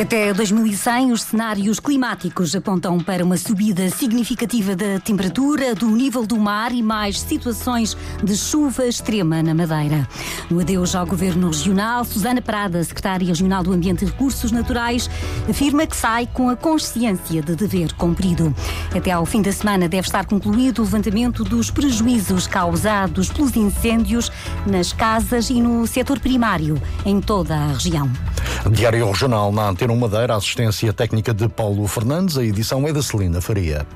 Até 2100, os cenários climáticos apontam para uma subida significativa da temperatura, do nível do mar e mais situações de chuva extrema na Madeira. No adeus ao Governo Regional, Susana Prada, Secretária Regional do Ambiente e Recursos Naturais, afirma que sai com a consciência de dever cumprido. Até ao fim da semana deve estar concluído o levantamento dos prejuízos causados pelos incêndios nas casas e no setor primário, em toda a região. Diário Regional na Antena Madeira, assistência técnica de Paulo Fernandes, a edição é da Celina Faria.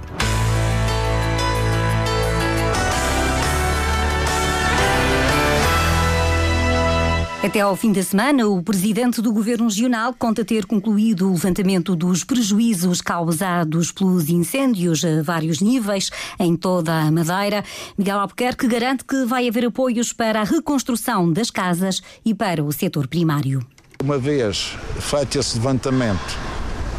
Até ao fim da semana, o presidente do Governo Regional conta ter concluído o levantamento dos prejuízos causados pelos incêndios a vários níveis em toda a Madeira. Miguel Albuquerque garante que vai haver apoios para a reconstrução das casas e para o setor primário. Uma vez feito esse levantamento,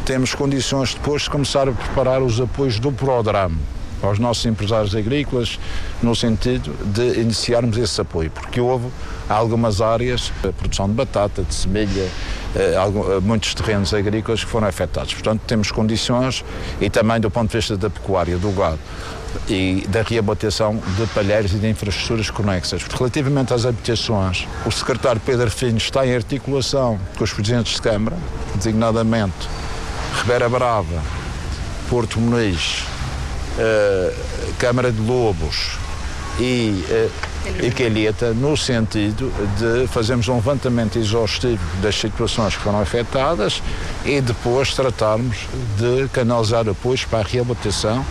temos condições depois de começar a preparar os apoios do programa aos nossos empresários agrícolas, no sentido de iniciarmos esse apoio, porque houve algumas áreas, a produção de batata, de semelha, eh, eh, muitos terrenos agrícolas que foram afetados. Portanto, temos condições e também do ponto de vista da pecuária, do gado e da reabilitação de palheiros e de infraestruturas conexas. Relativamente às habitações, o secretário Pedro Filho está em articulação com os presidentes de Câmara, designadamente Ribeira Brava, Porto Muniz, uh, Câmara de Lobos e, uh, e Calheta, no sentido de fazermos um levantamento exaustivo das situações que foram afetadas e depois tratarmos de canalizar apoios para a reabilitação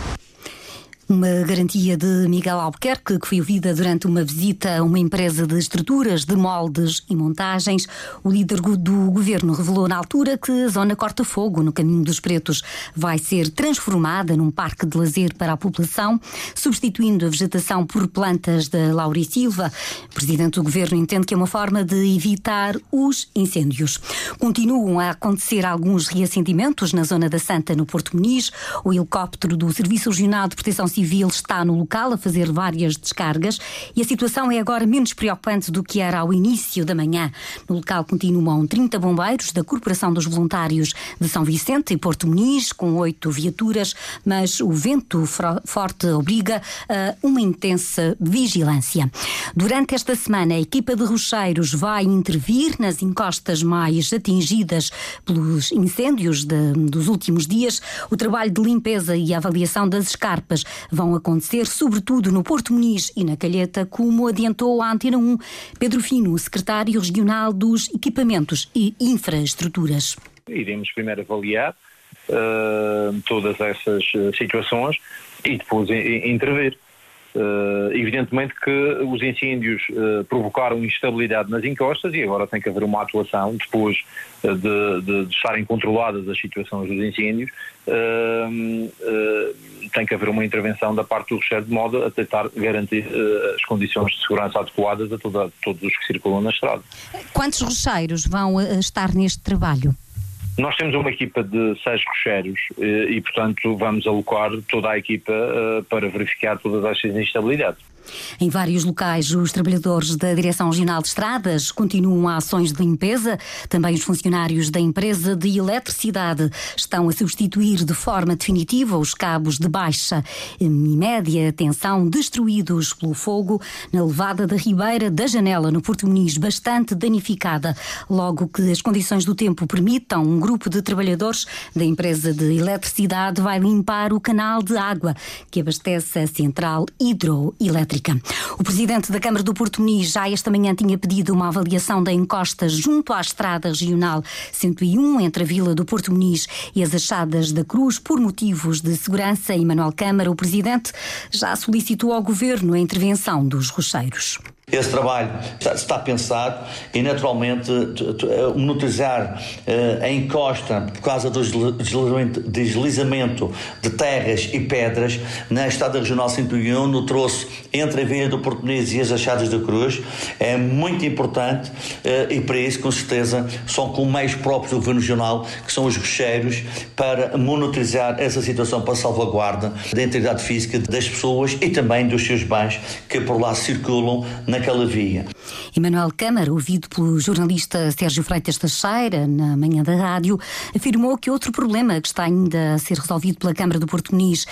uma garantia de Miguel Albuquerque, que foi ouvida durante uma visita a uma empresa de estruturas, de moldes e montagens. O líder do governo revelou na altura que a zona Corta-Fogo, no Caminho dos Pretos, vai ser transformada num parque de lazer para a população, substituindo a vegetação por plantas da Lauri Silva. O presidente do governo entende que é uma forma de evitar os incêndios. Continuam a acontecer alguns reacendimentos na zona da Santa, no Porto Muniz. O helicóptero do Serviço Regional de Proteção Civil está no local a fazer várias descargas e a situação é agora menos preocupante do que era ao início da manhã. No local continuam 30 bombeiros da Corporação dos Voluntários de São Vicente e Porto Muniz, com oito viaturas, mas o vento forte obriga a uma intensa vigilância. Durante esta semana, a equipa de rocheiros vai intervir nas encostas mais atingidas pelos incêndios de, dos últimos dias. O trabalho de limpeza e avaliação das escarpas vão acontecer, sobretudo no Porto Muniz e na Calheta, como adiantou a Antena 1 Pedro Fino, secretário regional dos Equipamentos e Infraestruturas. Iremos primeiro avaliar uh, todas essas eh, situações e depois intervir. Uh, evidentemente que os incêndios uh, provocaram instabilidade nas encostas e agora tem que haver uma atuação depois uh, de, de, de, estarem controladas as situações dos incêndios tem que haver uma intervenção da parte do recheio de modo a tentar garantir as condições de segurança adequadas a, toda, a todos os que circulam na estrada. Quantos rocheiros vão estar neste trabalho? Nós temos uma equipa de seis rocheiros eh, e, portanto, vamos alocar toda a equipa eh, para verificar todas estas instabilidades. Em vários locais, os trabalhadores da Direção Regional de Estradas continuam a ações de limpeza. Também os funcionários da empresa de eletricidade estão a substituir de forma definitiva os cabos de baixa e média tensão destruídos pelo fogo na levada da Ribeira da Janela, no Porto Muniz, bastante danificada. Logo que as condições do tempo permitam, um grupo de trabalhadores da empresa de eletricidade vai limpar o canal de água que abastece a central hidroelétrica O presidente da Câmara do Porto Muniz já esta manhã tinha pedido uma avaliação da encosta junto à estrada regional 101 entre a Vila do Porto Muniz e as Achadas da Cruz por motivos de segurança. E Manuel Câmara, o presidente, já solicitou ao governo a intervenção dos rocheiros. Esse trabalho está, está pensado e, naturalmente, monitorizar uh, a encosta por causa do deslizamento, de terras e pedras na Estrada Regional 101 no troço entre a Vinha do Português e as Achadas da Cruz. É muito importante uh, e, para isso, com certeza, são com meios próprios do Governo Regional, que são os rocheiros, para monitorizar essa situação para salvaguarda da integridade física das pessoas e também dos seus bens que por lá circulam naquela via. Emanuel Câmara, ouvido pelo jornalista Sérgio Freitas Teixeira na manhã da rádio, afirmou que outro problema que está ainda a ser resolvido pela Câmara do Porto Muniz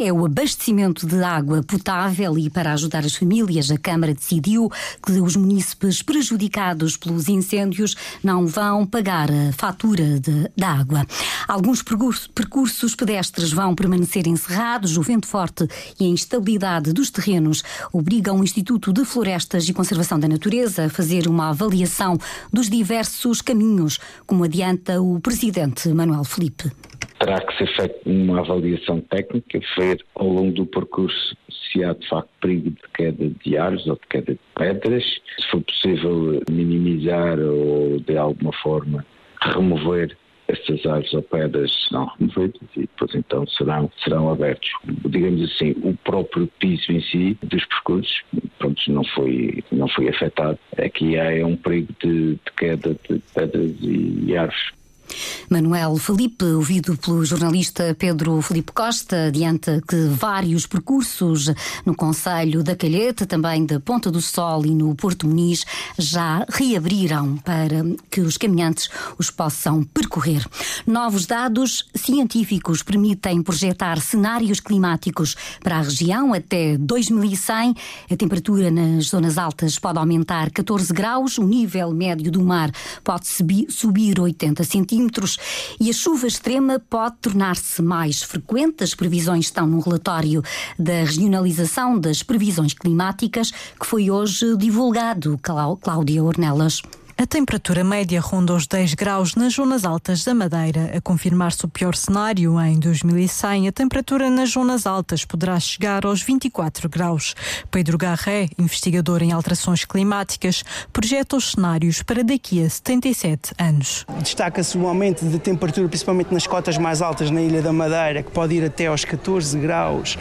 é o abastecimento de água potável e para ajudar as famílias, a Câmara decidiu que os munícipes prejudicados pelos incêndios não vão pagar a fatura de, da água. Alguns percursos pedestres vão permanecer encerrados, o vento forte e a instabilidade dos terrenos obrigam o Instituto de Florestas e Conservação da Natureza fazer uma avaliação dos diversos caminhos, como adianta o presidente Manuel Felipe. Terá que ser feita uma avaliação técnica, ver ao longo do percurso se há de facto perigo de queda de árvores ou de queda de pedras, se for possível minimizar ou de alguma forma remover estas árvores ou pedras serão removidas e depois então serão, serão abertos. Digamos assim, o próprio piso em si dos percursos pronto, não, foi, não foi afetado. Aqui há um perigo de, de queda de pedras e árvores. Manuel Felipe, ouvido pelo jornalista Pedro Felipe Costa, adianta que vários percursos no Conselho da Calheta, também da Ponta do Sol e no Porto Muniz, já reabriram para que os caminhantes os possam percorrer. Novos dados científicos permitem projetar cenários climáticos para a região até 2100. A temperatura nas zonas altas pode aumentar 14 graus, o nível médio do mar pode subir 80 centímetros centímetros e a chuva extrema pode tornar-se mais frequente. As previsões estão no relatório da regionalização das previsões climáticas que foi hoje divulgado. Cláudia Ornelas. A temperatura média ronda os 10 graus nas zonas altas da Madeira. A confirmar-se o pior cenário, em 2100, a temperatura nas zonas altas poderá chegar aos 24 graus. Pedro Garré, investigador em alterações climáticas, projeta os cenários para daqui a 77 anos. Destaca-se o aumento de temperatura, principalmente nas cotas mais altas na Ilha da Madeira, que pode ir até aos 14 graus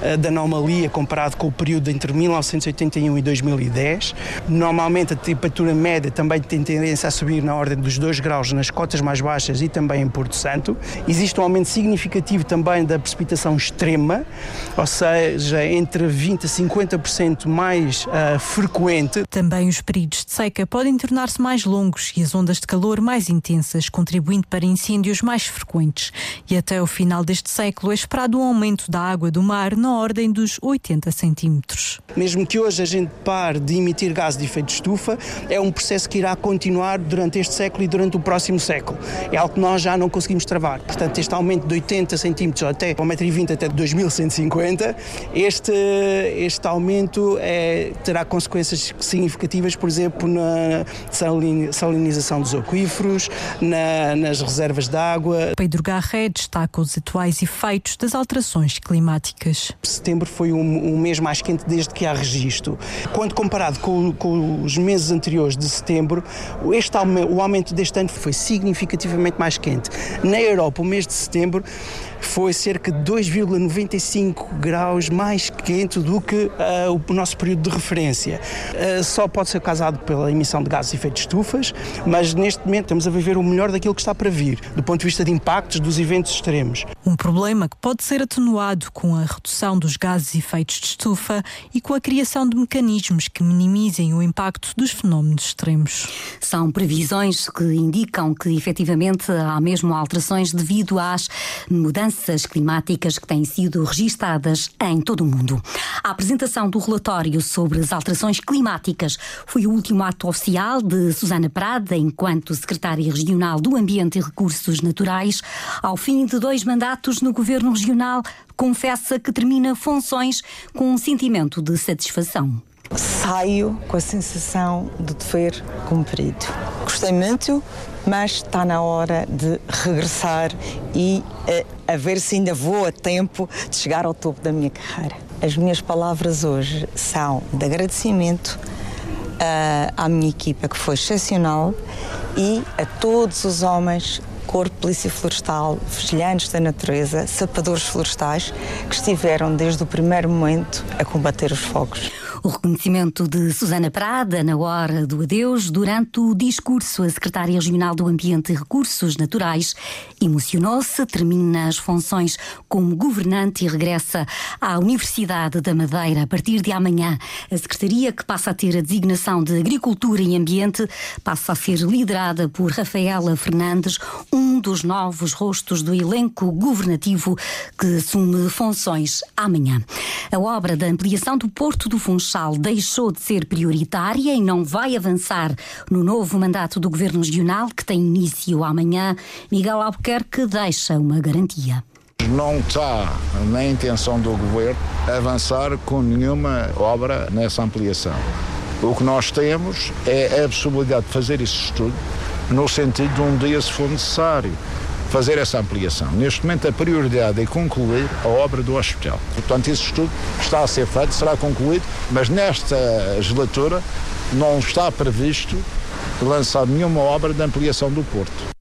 uh, de anomalia comparado com o período entre 1981 e 2010. Normalmente a temperatura média também tem tendência a subir na ordem dos 2 graus nas cotas mais baixas e também em Porto Santo. Existe um aumento significativo também da precipitação extrema, ou seja, entre 20% a 50% mais uh, frequente. Também os períodos de seca podem tornar-se mais longos e as ondas de calor mais intensas, contribuindo para incêndios mais frequentes. E até o final deste século é esperado um aumento da água do mar na ordem dos 80 centímetros. Mesmo que hoje a gente pare de emitir gás de efeito de estufa, é um processo que irá continuar durante este século e durante o próximo século. É algo que nós já não conseguimos travar. Portanto, este aumento de 80 centímetros até 1,20m até 2150, este, este aumento é, terá consequências significativas, por exemplo, na salinização dos aquíferos, na, nas reservas de água. Pedro Garré destaca os atuais efeitos das alterações climáticas. Setembro foi o, o mês mais quente desde que há registro. Quando comparado com, com os meses anteriores de setembro, este, o aumento deste ano foi significativamente mais quente. Na Europa, o mês de setembro foi cerca de 2,95 graus mais quente do que uh, o nosso período de referência. Uh, só pode ser causado pela emissão de gases de efeito de estufas, mas neste momento estamos a viver o melhor daquilo que está para vir, do ponto de vista de impactos dos eventos extremos. Um problema que pode ser atenuado com a redução dos gases de efeitos de estufa e com a criação de mecanismos que minimizem o impacto dos fenómenos extremos. São previsões que indicam que efetivamente há mesmo alterações devido às mudanças mudanças climáticas que têm sido registadas em todo o mundo. A apresentação do relatório sobre as alterações climáticas foi o último ato oficial de Susana Prada, enquanto secretária regional do Ambiente e Recursos Naturais. Ao fim de dois mandatos no governo regional, confessa que termina funções com um sentimento de satisfação saio com a sensação de dever cumprido. Gostei muito, mas está na hora de regressar e uh, a ver se ainda vou a tempo de chegar ao topo da minha carreira. as minhas palavras hoje são de agradecimento uh, à minha equipa, que foi excepcional, e a todos os homens Corpo Polícia Florestal, vigilantes da natureza, sapadores florestais, que estiveram desde o primeiro momento a combater os fogos. O reconhecimento de Susana Prada na hora do adeus, durante o discurso, a secretária regional do Ambiente e Recursos Naturais emocionou-se, termina as funções como governante e regressa à Universidade da Madeira a partir de amanhã. A secretaria, que passa a ter a designação de Agricultura e Ambiente, passa a ser liderada por Rafaela Fernandes, um dos novos rostos do elenco governativo que assume funções amanhã. A obra da ampliação do Porto do Funchal Deixou de ser prioritária e não vai avançar no novo mandato do Governo Regional, que tem início amanhã, Miguel Albuquerque deixa uma garantia. Não está na intenção do Governo avançar com nenhuma obra nessa ampliação. O que nós temos é a possibilidade de fazer esse estudo no sentido de um dia, se for necessário fazer essa ampliação. Neste momento, a prioridade é concluir a obra do hospital. Portanto, esse estudo está a ser feito, será concluído, mas nesta legislatura não está previsto lançar nenhuma obra de ampliação do Porto.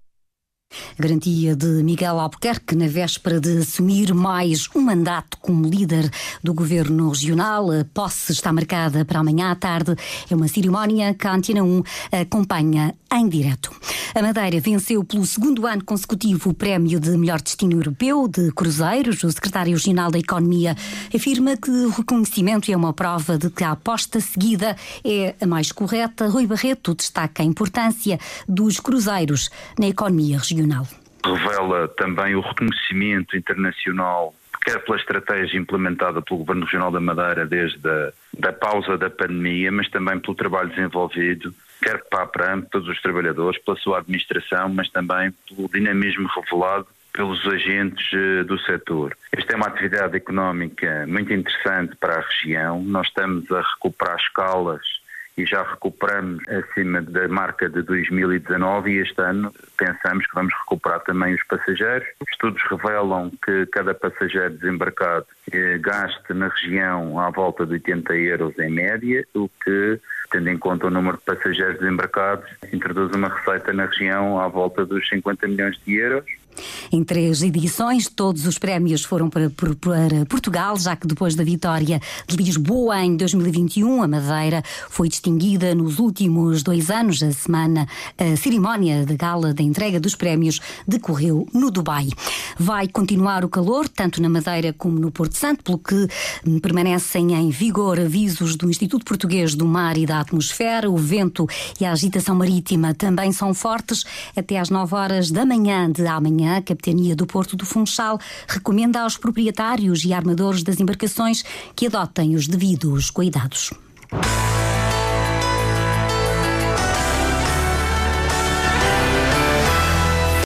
Garantia de Miguel Albuquerque na véspera de assumir mais um mandato como líder do governo regional. A posse está marcada para amanhã à tarde. É uma cerimónia que a Antena 1 acompanha em direto. A Madeira venceu pelo segundo ano consecutivo o prémio de melhor destino europeu de cruzeiros. O secretário regional da Economia afirma que o reconhecimento é uma prova de que a aposta seguida é a mais correta. Rui Barreto destaca a importância dos cruzeiros na economia regional revela também o reconhecimento internacional quer pela estratégia implementada pelo Governo Regional da Madeira desde a da pausa da pandemia, mas também pelo trabalho desenvolvido, quer para a PRAM, todos os trabalhadores, pela sua administração, mas também pelo dinamismo revelado pelos agentes eh, do setor. Esta é uma atividade económica muito interessante para a região. Nós estamos a recuperar escalas e já recuperamos acima da marca de 2019 e este ano pensamos que vamos recuperar também os passageiros. Estudos revelam que cada passageiro desembarcado eh, gaste na região à volta de 80 euros em média, o que, tendo em conta o número de passageiros desembarcados, introduz uma receita na região à volta dos 50 milhões de euros em três edições, todos os prémios foram para, para, Portugal, já que depois da vitória de Lisboa em 2021, a Madeira foi distinguida nos últimos dois anos. A semana, a cerimónia de gala da entrega dos prémios decorreu no Dubai. Vai continuar o calor, tanto na Madeira como no Porto Santo, pelo que permanecem em vigor avisos do Instituto Português do Mar e da Atmosfera. O vento e a agitação marítima também são fortes até às 9 horas da manhã de amanhã a Capitania do Porto do Funchal recomenda aos proprietários e armadores das embarcações que adotem os devidos cuidados.